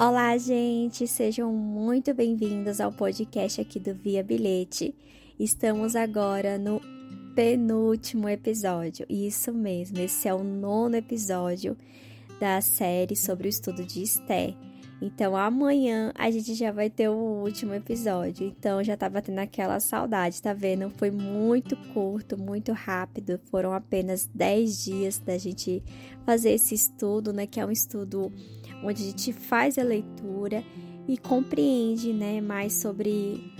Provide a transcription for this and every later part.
Olá, gente! Sejam muito bem-vindos ao podcast aqui do Via Bilhete. Estamos agora no penúltimo episódio. Isso mesmo, esse é o nono episódio da série sobre o estudo de Esté. Então amanhã a gente já vai ter o último episódio. Então já tava tendo aquela saudade, tá vendo? Foi muito curto, muito rápido. Foram apenas 10 dias da gente fazer esse estudo, né? Que é um estudo onde a gente faz a leitura e compreende, né, mais sobre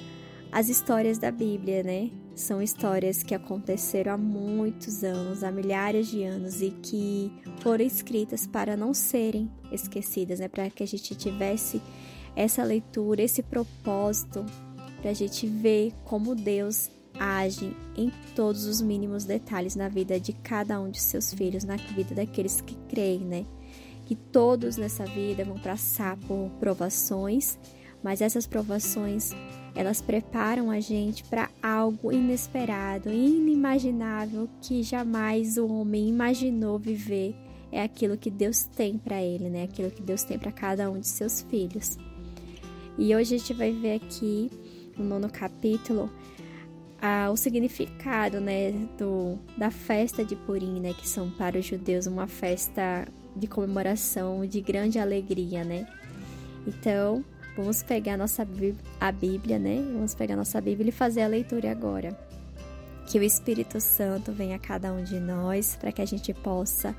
as histórias da Bíblia, né? São histórias que aconteceram há muitos anos, há milhares de anos e que foram escritas para não serem esquecidas, né? Para que a gente tivesse essa leitura, esse propósito, para a gente ver como Deus age em todos os mínimos detalhes na vida de cada um de seus filhos, na vida daqueles que creem, né? que todos nessa vida vão passar por provações, mas essas provações elas preparam a gente para algo inesperado, inimaginável que jamais o homem imaginou viver. É aquilo que Deus tem para ele, né? Aquilo que Deus tem para cada um de seus filhos. E hoje a gente vai ver aqui no nono capítulo ah, o significado, né, do, da festa de Purim, né, que são para os judeus uma festa de comemoração, de grande alegria, né? Então, vamos pegar a nossa a Bíblia, né? Vamos pegar nossa Bíblia e fazer a leitura agora. Que o Espírito Santo venha a cada um de nós para que a gente possa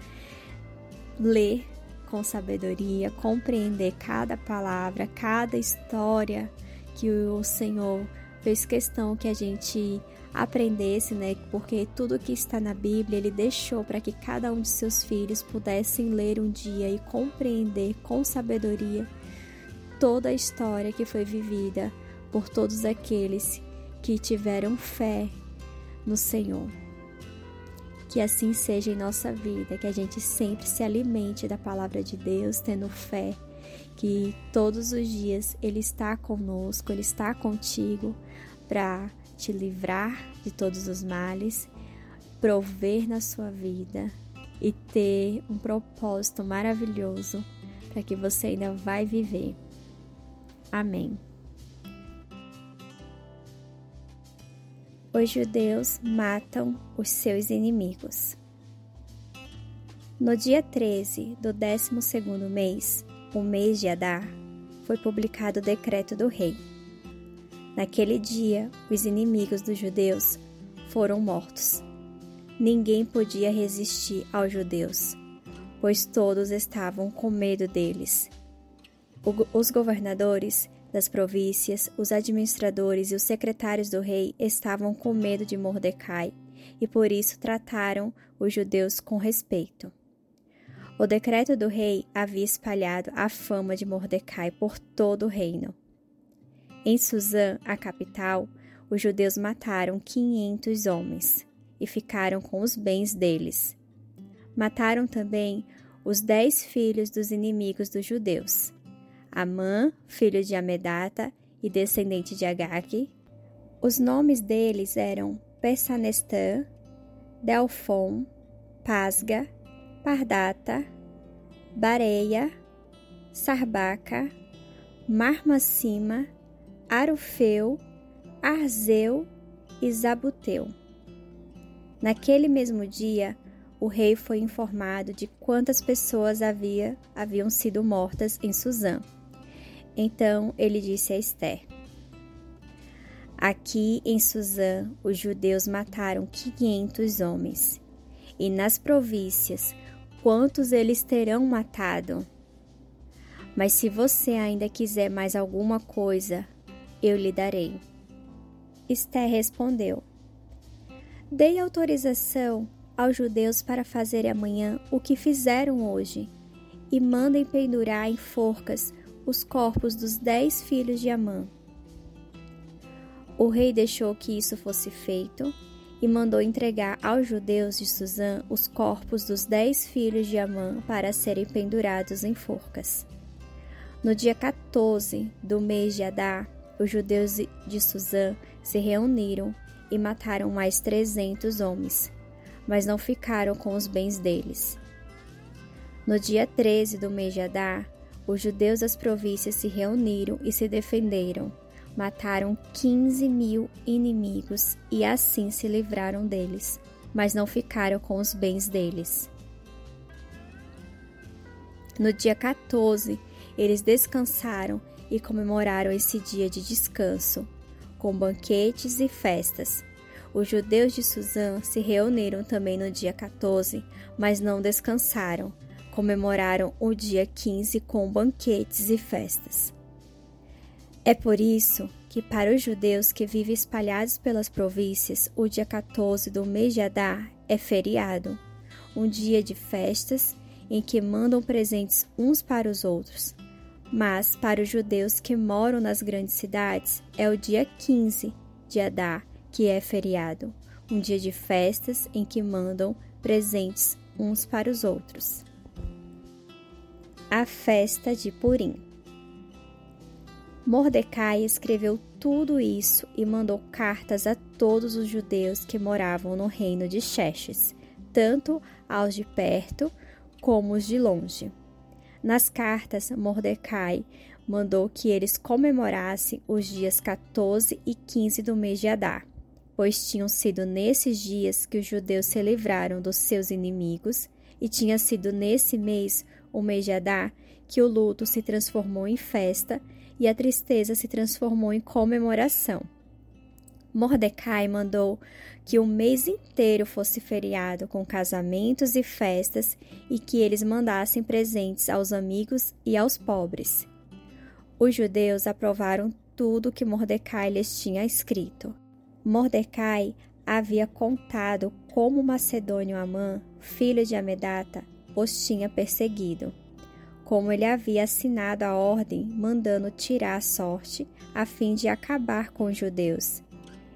ler com sabedoria, compreender cada palavra, cada história que o Senhor fez questão que a gente aprendesse, né? Porque tudo que está na Bíblia ele deixou para que cada um de seus filhos pudessem ler um dia e compreender com sabedoria toda a história que foi vivida por todos aqueles que tiveram fé no Senhor. Que assim seja em nossa vida, que a gente sempre se alimente da palavra de Deus, tendo fé, que todos os dias Ele está conosco, Ele está contigo para te livrar de todos os males, prover na sua vida e ter um propósito maravilhoso para que você ainda vai viver. Amém. Os judeus matam os seus inimigos. No dia 13 do 12 mês, o mês de Adar, foi publicado o decreto do rei Naquele dia, os inimigos dos judeus foram mortos. Ninguém podia resistir aos judeus, pois todos estavam com medo deles. Os governadores das províncias, os administradores e os secretários do rei estavam com medo de Mordecai e por isso trataram os judeus com respeito. O decreto do rei havia espalhado a fama de Mordecai por todo o reino. Em Suzã, a capital, os judeus mataram 500 homens e ficaram com os bens deles. Mataram também os dez filhos dos inimigos dos judeus: Amã, filho de Amedata e descendente de Agag. Os nomes deles eram Pessanestã, Delfon, Pasga, Pardata, Bareia, Sarbaca, Marmacima Arufeu, Arzeu e Zabuteu. Naquele mesmo dia, o rei foi informado de quantas pessoas havia, haviam sido mortas em Suzã. Então ele disse a Esther: Aqui em Suzã, os judeus mataram quinhentos homens. E nas províncias, quantos eles terão matado? Mas se você ainda quiser mais alguma coisa, eu lhe darei. Esther respondeu: Dei autorização aos judeus para fazer amanhã o que fizeram hoje, e mandem pendurar em forcas os corpos dos dez filhos de Amã. O rei deixou que isso fosse feito e mandou entregar aos judeus de Suzã os corpos dos dez filhos de Amã para serem pendurados em forcas. No dia 14 do mês de Adar, os judeus de Suzã se reuniram e mataram mais trezentos homens, mas não ficaram com os bens deles. No dia 13 do mês de Adar, os judeus das províncias se reuniram e se defenderam. Mataram 15 mil inimigos e assim se livraram deles, mas não ficaram com os bens deles. No dia 14, eles descansaram e comemoraram esse dia de descanso, com banquetes e festas. Os judeus de Suzã se reuniram também no dia 14, mas não descansaram. Comemoraram o dia 15 com banquetes e festas. É por isso que, para os judeus que vivem espalhados pelas províncias, o dia 14 do mês de Adar é feriado, um dia de festas em que mandam presentes uns para os outros. Mas para os judeus que moram nas grandes cidades, é o dia 15 de Adar que é feriado, um dia de festas em que mandam presentes uns para os outros. A festa de Purim. Mordecai escreveu tudo isso e mandou cartas a todos os judeus que moravam no reino de Xerxes, tanto aos de perto como os de longe. Nas cartas, Mordecai mandou que eles comemorassem os dias 14 e 15 do mês de Adar, pois tinham sido nesses dias que os judeus se livraram dos seus inimigos, e tinha sido nesse mês, o mês de Adar, que o luto se transformou em festa e a tristeza se transformou em comemoração. Mordecai mandou que o mês inteiro fosse feriado com casamentos e festas e que eles mandassem presentes aos amigos e aos pobres. Os judeus aprovaram tudo que Mordecai lhes tinha escrito. Mordecai havia contado como Macedônio Amã, filho de Amedata, os tinha perseguido, como ele havia assinado a ordem mandando tirar a sorte a fim de acabar com os judeus,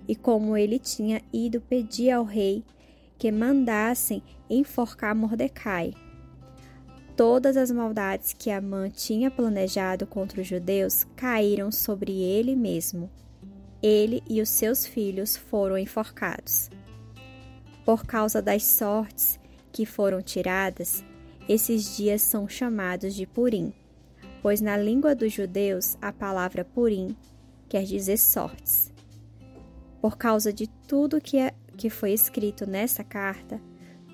e como ele tinha ido pedir ao rei que mandassem enforcar Mordecai. Todas as maldades que Amã tinha planejado contra os judeus caíram sobre ele mesmo ele e os seus filhos foram enforcados. Por causa das sortes que foram tiradas, esses dias são chamados de Purim, pois na língua dos judeus a palavra Purim quer dizer sortes. Por causa de tudo que, é, que foi escrito nessa carta,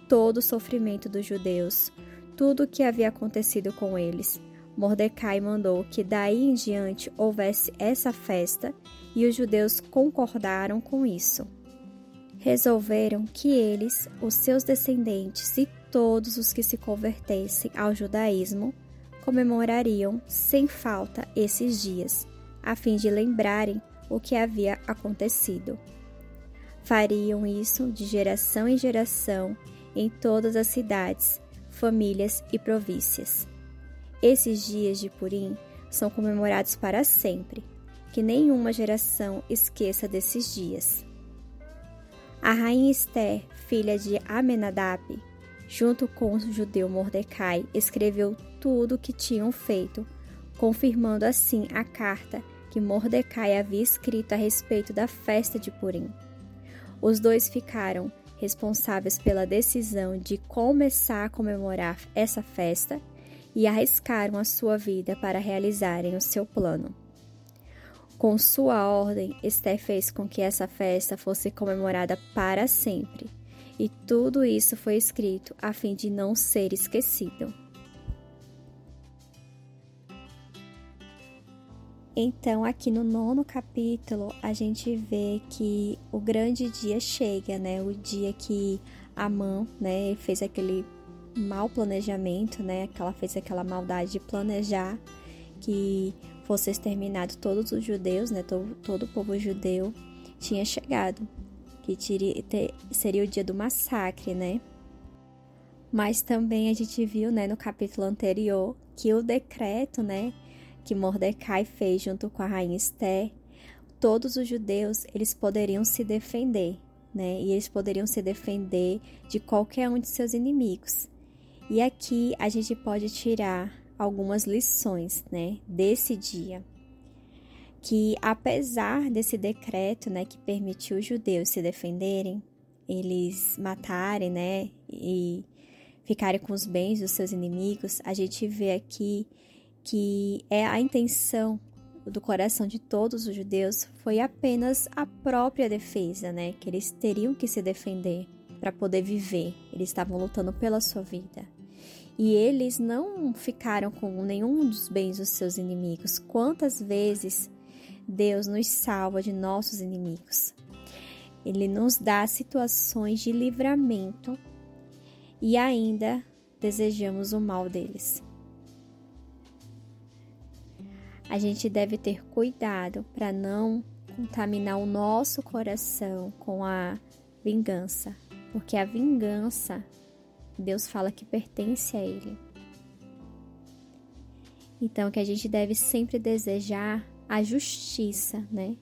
todo o sofrimento dos judeus, tudo o que havia acontecido com eles, Mordecai mandou que daí em diante houvesse essa festa e os judeus concordaram com isso. Resolveram que eles, os seus descendentes e todos os que se convertessem ao judaísmo comemorariam sem falta esses dias, a fim de lembrarem o que havia acontecido. Fariam isso de geração em geração em todas as cidades, famílias e províncias. Esses dias de Purim são comemorados para sempre, que nenhuma geração esqueça desses dias. A rainha Esther, filha de Amenadab, junto com o judeu Mordecai, escreveu tudo o que tinham feito, confirmando assim a carta que Mordecai havia escrito a respeito da festa de Purim. Os dois ficaram responsáveis pela decisão de começar a comemorar essa festa e arriscaram a sua vida para realizarem o seu plano. Com sua ordem, Esther fez com que essa festa fosse comemorada para sempre, e tudo isso foi escrito a fim de não ser esquecido. Então, aqui no nono capítulo, a gente vê que o grande dia chega, né? O dia que Amã, né, fez aquele mau planejamento, né? Que ela fez aquela maldade de planejar que fosse exterminado todos os judeus, né? Todo, todo o povo judeu tinha chegado, que seria o dia do massacre, né? Mas também a gente viu, né, no capítulo anterior, que o decreto, né, que Mordecai fez junto com a rainha Esther, todos os judeus, eles poderiam se defender, né? E eles poderiam se defender de qualquer um de seus inimigos. E aqui a gente pode tirar algumas lições, né, desse dia. Que apesar desse decreto, né, que permitiu os judeus se defenderem, eles matarem, né, e ficarem com os bens dos seus inimigos, a gente vê aqui que é a intenção do coração de todos os judeus foi apenas a própria defesa, né? Que eles teriam que se defender para poder viver. Eles estavam lutando pela sua vida. E eles não ficaram com nenhum dos bens dos seus inimigos. Quantas vezes Deus nos salva de nossos inimigos? Ele nos dá situações de livramento e ainda desejamos o mal deles. A gente deve ter cuidado para não contaminar o nosso coração com a vingança, porque a vingança, Deus fala que pertence a Ele. Então, que a gente deve sempre desejar a justiça, né?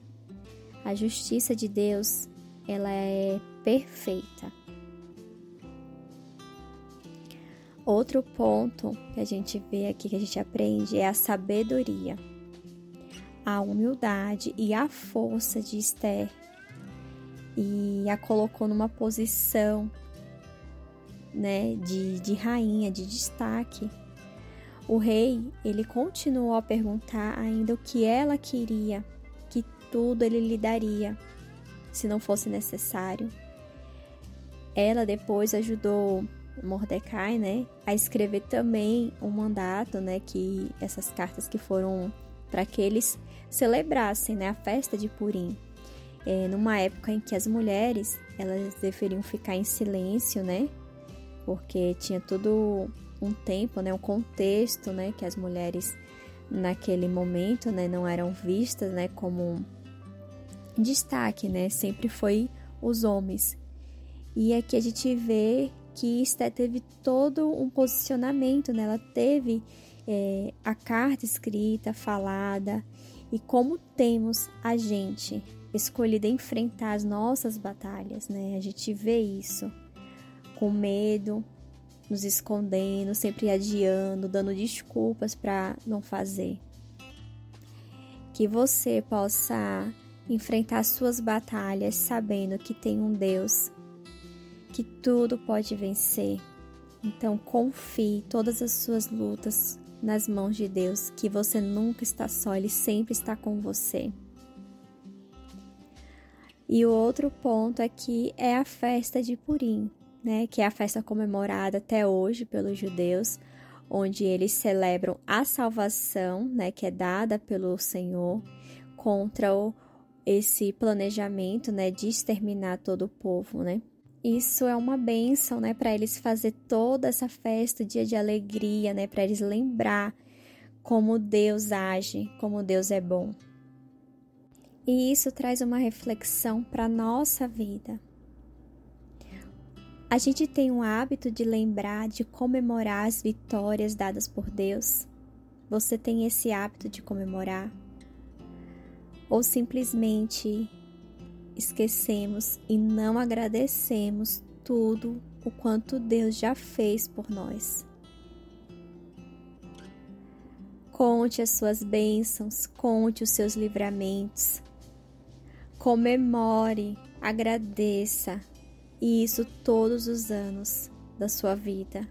A justiça de Deus, ela é perfeita. Outro ponto que a gente vê aqui, que a gente aprende, é a sabedoria, a humildade e a força de Esther. E a colocou numa posição né, de, de rainha, de destaque. O rei, ele continuou a perguntar ainda o que ela queria, que tudo ele lhe daria, se não fosse necessário. Ela depois ajudou Mordecai, né, a escrever também um mandato, né, que essas cartas que foram para que eles celebrassem, né, a festa de Purim, é, numa época em que as mulheres elas deveriam ficar em silêncio, né, porque tinha todo um tempo, né, um contexto, né, que as mulheres naquele momento, né, não eram vistas, né, como destaque, né, sempre foi os homens. E aqui a gente vê que Esté teve todo um posicionamento, né? Ela teve é, a carta escrita, falada, e como temos a gente escolhido enfrentar as nossas batalhas, né? A gente vê isso com medo, nos escondendo, sempre adiando, dando desculpas para não fazer. Que você possa enfrentar suas batalhas sabendo que tem um Deus que tudo pode vencer. Então confie todas as suas lutas nas mãos de Deus, que você nunca está só, Ele sempre está com você. E o outro ponto aqui é a festa de Purim, né, que é a festa comemorada até hoje pelos judeus, onde eles celebram a salvação, né, que é dada pelo Senhor contra o, esse planejamento, né, de exterminar todo o povo, né? Isso é uma bênção, né, para eles fazer toda essa festa, dia de alegria, né, para eles lembrar como Deus age, como Deus é bom. E isso traz uma reflexão para a nossa vida. A gente tem um hábito de lembrar, de comemorar as vitórias dadas por Deus. Você tem esse hábito de comemorar? Ou simplesmente esquecemos e não agradecemos tudo o quanto Deus já fez por nós. Conte as suas bênçãos, conte os seus livramentos. Comemore, agradeça, e isso todos os anos da sua vida.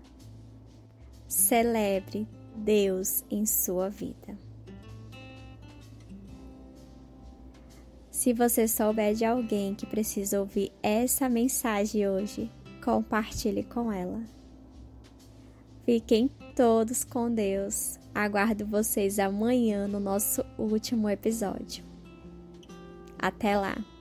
Celebre Deus em sua vida. Se você souber de alguém que precisa ouvir essa mensagem hoje, compartilhe com ela. Fiquem todos com Deus. Aguardo vocês amanhã no nosso último episódio. Até lá!